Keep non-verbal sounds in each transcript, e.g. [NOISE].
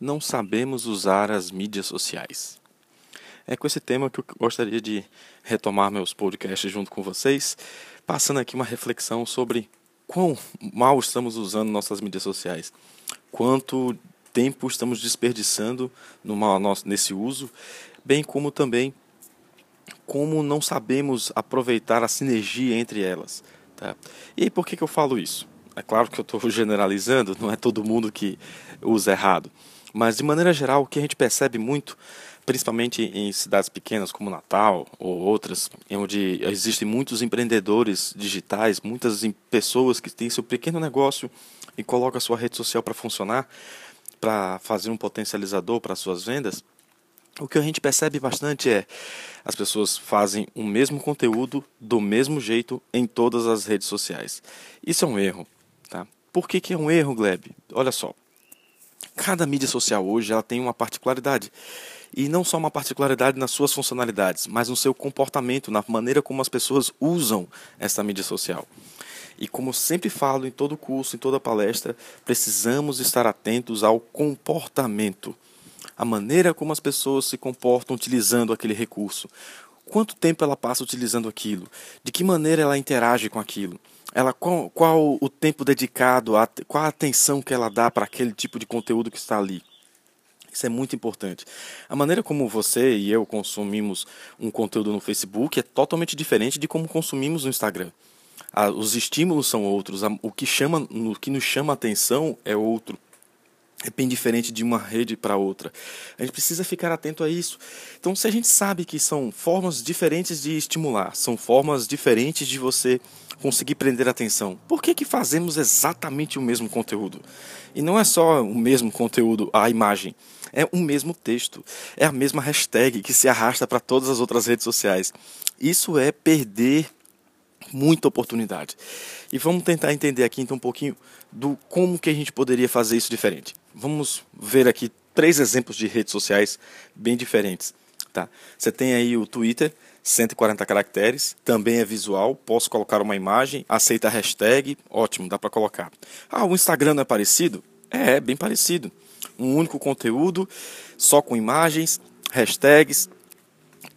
não sabemos usar as mídias sociais. É com esse tema que eu gostaria de retomar meus podcasts junto com vocês, passando aqui uma reflexão sobre quão mal estamos usando nossas mídias sociais, quanto tempo estamos desperdiçando numa, nesse uso, bem como também como não sabemos aproveitar a sinergia entre elas. Tá? E por que, que eu falo isso? É claro que eu estou [LAUGHS] generalizando, não é todo mundo que usa errado. Mas, de maneira geral, o que a gente percebe muito, principalmente em cidades pequenas como Natal ou outras, onde existem muitos empreendedores digitais, muitas pessoas que têm seu pequeno negócio e colocam a sua rede social para funcionar, para fazer um potencializador para suas vendas, o que a gente percebe bastante é as pessoas fazem o mesmo conteúdo do mesmo jeito em todas as redes sociais. Isso é um erro. Tá? Por que, que é um erro, Gleb? Olha só. Cada mídia social hoje ela tem uma particularidade. E não só uma particularidade nas suas funcionalidades, mas no seu comportamento, na maneira como as pessoas usam essa mídia social. E como sempre falo em todo curso, em toda palestra, precisamos estar atentos ao comportamento. A maneira como as pessoas se comportam utilizando aquele recurso. Quanto tempo ela passa utilizando aquilo? De que maneira ela interage com aquilo? Ela qual, qual o tempo dedicado, a, qual a atenção que ela dá para aquele tipo de conteúdo que está ali. Isso é muito importante. A maneira como você e eu consumimos um conteúdo no Facebook é totalmente diferente de como consumimos no Instagram. os estímulos são outros, o que, chama, o que nos chama a atenção é outro é bem diferente de uma rede para outra. A gente precisa ficar atento a isso. Então, se a gente sabe que são formas diferentes de estimular, são formas diferentes de você conseguir prender atenção, por que, que fazemos exatamente o mesmo conteúdo? E não é só o mesmo conteúdo, a imagem, é o mesmo texto, é a mesma hashtag que se arrasta para todas as outras redes sociais. Isso é perder muita oportunidade. E vamos tentar entender aqui então um pouquinho do como que a gente poderia fazer isso diferente. Vamos ver aqui três exemplos de redes sociais bem diferentes. Tá? Você tem aí o Twitter, 140 caracteres, também é visual, posso colocar uma imagem, aceita a hashtag, ótimo, dá para colocar. Ah, o Instagram não é parecido? É, é bem parecido. Um único conteúdo, só com imagens, hashtags,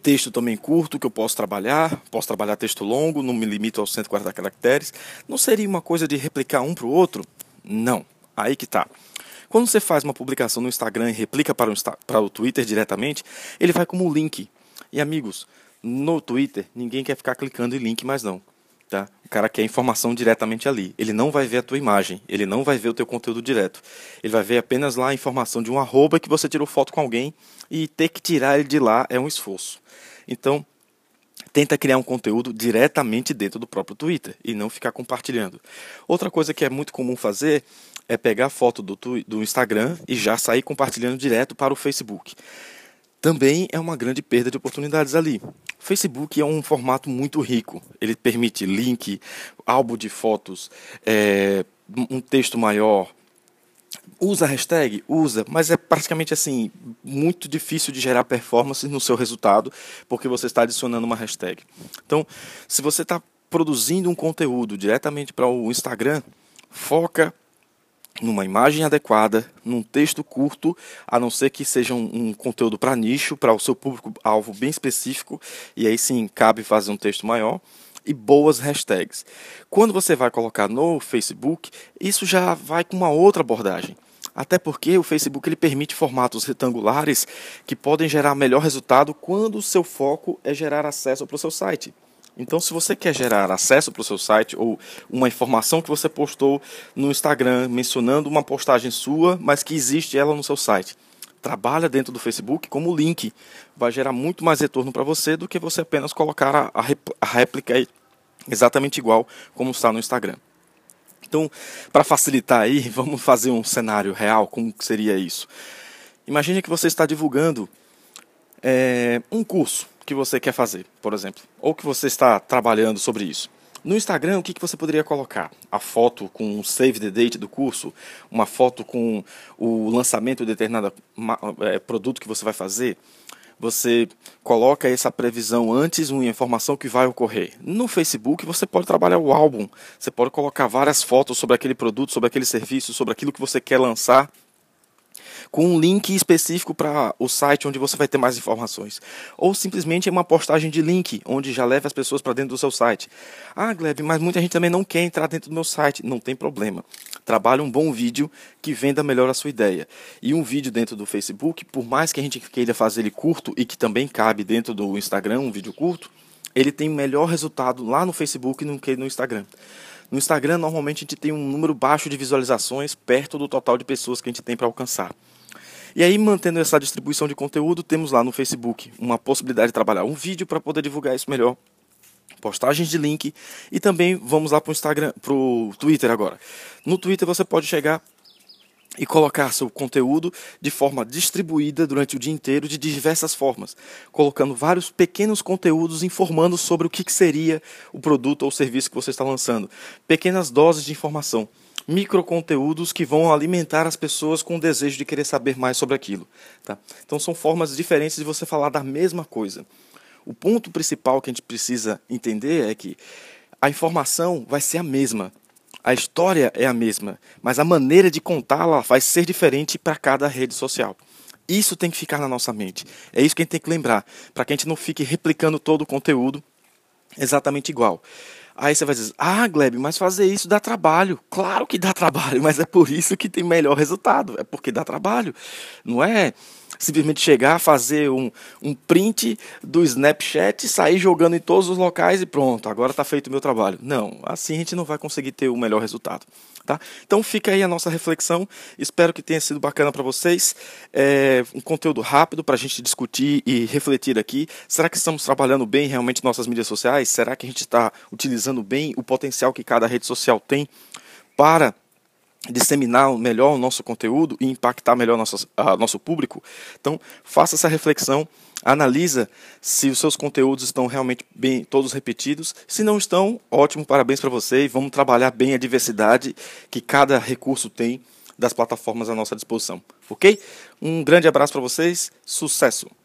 texto também curto que eu posso trabalhar, posso trabalhar texto longo, não me limito aos 140 caracteres. Não seria uma coisa de replicar um para o outro? Não, aí que está. Quando você faz uma publicação no Instagram e replica para o, para o Twitter diretamente, ele vai como link. E amigos, no Twitter ninguém quer ficar clicando em link mais não. Tá? O cara quer informação diretamente ali. Ele não vai ver a tua imagem, ele não vai ver o teu conteúdo direto. Ele vai ver apenas lá a informação de um arroba que você tirou foto com alguém e ter que tirar ele de lá é um esforço. Então, tenta criar um conteúdo diretamente dentro do próprio Twitter e não ficar compartilhando. Outra coisa que é muito comum fazer é pegar foto do, do Instagram e já sair compartilhando direto para o Facebook. Também é uma grande perda de oportunidades ali. O Facebook é um formato muito rico. Ele permite link, álbum de fotos, é, um texto maior. Usa hashtag? Usa, mas é praticamente assim, muito difícil de gerar performance no seu resultado, porque você está adicionando uma hashtag. Então, se você está produzindo um conteúdo diretamente para o Instagram, foca numa imagem adequada, num texto curto, a não ser que seja um, um conteúdo para nicho, para o seu público-alvo bem específico, e aí sim cabe fazer um texto maior, e boas hashtags. Quando você vai colocar no Facebook, isso já vai com uma outra abordagem. Até porque o Facebook ele permite formatos retangulares que podem gerar melhor resultado quando o seu foco é gerar acesso para o seu site. Então, se você quer gerar acesso para o seu site ou uma informação que você postou no Instagram mencionando uma postagem sua, mas que existe ela no seu site, trabalha dentro do Facebook como link. Vai gerar muito mais retorno para você do que você apenas colocar a, a réplica exatamente igual como está no Instagram. Então, para facilitar aí, [LAUGHS] vamos fazer um cenário real, como seria isso? Imagine que você está divulgando é, um curso que você quer fazer, por exemplo, ou que você está trabalhando sobre isso. No Instagram, o que, que você poderia colocar? A foto com o save the date do curso, uma foto com o lançamento de determinado é, produto que você vai fazer. Você coloca essa previsão antes, uma informação que vai ocorrer. No Facebook, você pode trabalhar o álbum. Você pode colocar várias fotos sobre aquele produto, sobre aquele serviço, sobre aquilo que você quer lançar com um link específico para o site onde você vai ter mais informações. Ou simplesmente uma postagem de link, onde já leva as pessoas para dentro do seu site. Ah, Gleb, mas muita gente também não quer entrar dentro do meu site. Não tem problema. Trabalhe um bom vídeo que venda melhor a sua ideia. E um vídeo dentro do Facebook, por mais que a gente queira fazer ele curto e que também cabe dentro do Instagram, um vídeo curto, ele tem melhor resultado lá no Facebook do que no Instagram. No Instagram, normalmente a gente tem um número baixo de visualizações perto do total de pessoas que a gente tem para alcançar. E aí, mantendo essa distribuição de conteúdo, temos lá no Facebook uma possibilidade de trabalhar um vídeo para poder divulgar isso melhor, postagens de link. E também vamos lá para o Instagram, para o Twitter agora. No Twitter você pode chegar e colocar seu conteúdo de forma distribuída durante o dia inteiro de diversas formas, colocando vários pequenos conteúdos informando sobre o que seria o produto ou serviço que você está lançando, pequenas doses de informação, microconteúdos que vão alimentar as pessoas com o desejo de querer saber mais sobre aquilo. Tá? Então são formas diferentes de você falar da mesma coisa. O ponto principal que a gente precisa entender é que a informação vai ser a mesma, a história é a mesma, mas a maneira de contá-la vai ser diferente para cada rede social. Isso tem que ficar na nossa mente. É isso que a gente tem que lembrar, para que a gente não fique replicando todo o conteúdo exatamente igual. Aí você vai dizer, ah, Gleb, mas fazer isso dá trabalho. Claro que dá trabalho, [LAUGHS] mas é por isso que tem melhor resultado. É porque dá trabalho. Não é simplesmente chegar, fazer um, um print do Snapchat, sair jogando em todos os locais e pronto, agora está feito o meu trabalho. Não, assim a gente não vai conseguir ter o melhor resultado. Tá? Então fica aí a nossa reflexão. Espero que tenha sido bacana para vocês. É um conteúdo rápido para a gente discutir e refletir aqui. Será que estamos trabalhando bem realmente nossas mídias sociais? Será que a gente está utilizando bem o potencial que cada rede social tem para disseminar melhor o nosso conteúdo e impactar melhor nosso, nosso público. Então, faça essa reflexão, analisa se os seus conteúdos estão realmente bem todos repetidos. Se não estão, ótimo, parabéns para você e vamos trabalhar bem a diversidade que cada recurso tem das plataformas à nossa disposição, ok? Um grande abraço para vocês, sucesso!